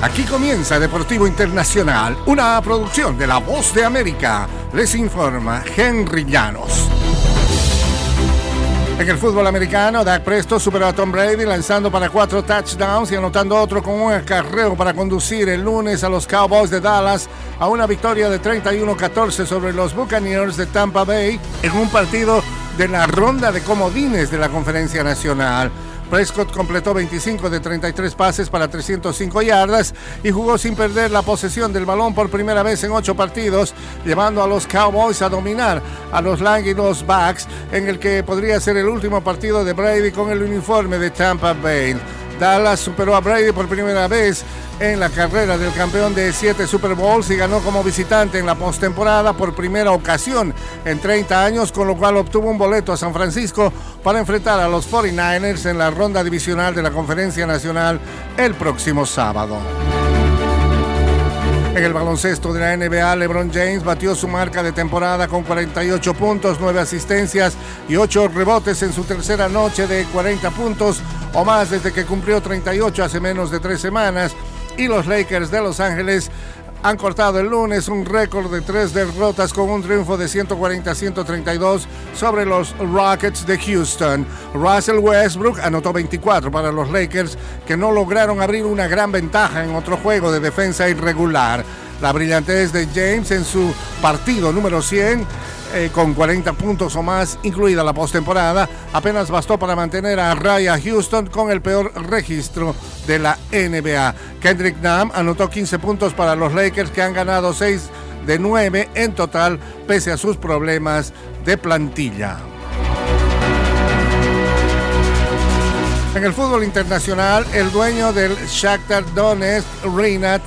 Aquí comienza Deportivo Internacional, una producción de La Voz de América. Les informa Henry Llanos. En el fútbol americano, Dak Presto superó a Tom Brady lanzando para cuatro touchdowns y anotando otro con un acarreo para conducir el lunes a los Cowboys de Dallas a una victoria de 31-14 sobre los Buccaneers de Tampa Bay en un partido de la ronda de comodines de la Conferencia Nacional. Prescott completó 25 de 33 pases para 305 yardas y jugó sin perder la posesión del balón por primera vez en ocho partidos, llevando a los Cowboys a dominar a los Languidos Backs en el que podría ser el último partido de Brady con el uniforme de Tampa Bay. Dallas superó a Brady por primera vez en la carrera del campeón de siete Super Bowls y ganó como visitante en la postemporada por primera ocasión en 30 años, con lo cual obtuvo un boleto a San Francisco para enfrentar a los 49ers en la ronda divisional de la Conferencia Nacional el próximo sábado. En el baloncesto de la NBA, LeBron James batió su marca de temporada con 48 puntos, 9 asistencias y 8 rebotes en su tercera noche de 40 puntos o más desde que cumplió 38 hace menos de tres semanas y los Lakers de Los Ángeles han cortado el lunes un récord de tres derrotas con un triunfo de 140-132 sobre los Rockets de Houston. Russell Westbrook anotó 24 para los Lakers que no lograron abrir una gran ventaja en otro juego de defensa irregular. La brillantez de James en su partido número 100 eh, con 40 puntos o más, incluida la postemporada, apenas bastó para mantener a Raya Houston con el peor registro de la NBA. Kendrick Nunn anotó 15 puntos para los Lakers que han ganado 6 de 9 en total pese a sus problemas de plantilla. En el fútbol internacional, el dueño del Shakhtar Donetsk, Rinat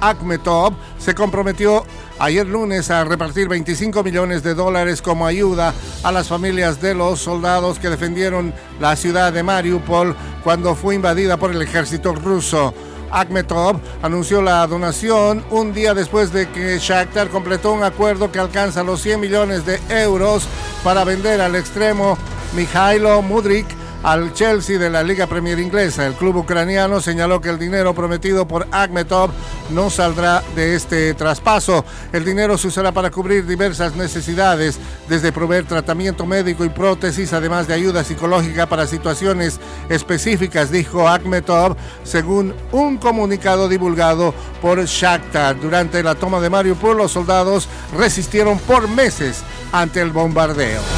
Akhmetov, se comprometió ayer lunes a repartir 25 millones de dólares como ayuda a las familias de los soldados que defendieron la ciudad de Mariupol cuando fue invadida por el ejército ruso. Akhmetov anunció la donación un día después de que Shakhtar completó un acuerdo que alcanza los 100 millones de euros para vender al extremo Mikhailo Mudrik al Chelsea de la Liga Premier Inglesa. El club ucraniano señaló que el dinero prometido por Akhmetov no saldrá de este traspaso. El dinero se usará para cubrir diversas necesidades, desde proveer tratamiento médico y prótesis, además de ayuda psicológica para situaciones específicas, dijo Akhmetov, según un comunicado divulgado por Shakhtar. Durante la toma de Mariupol, los soldados resistieron por meses ante el bombardeo.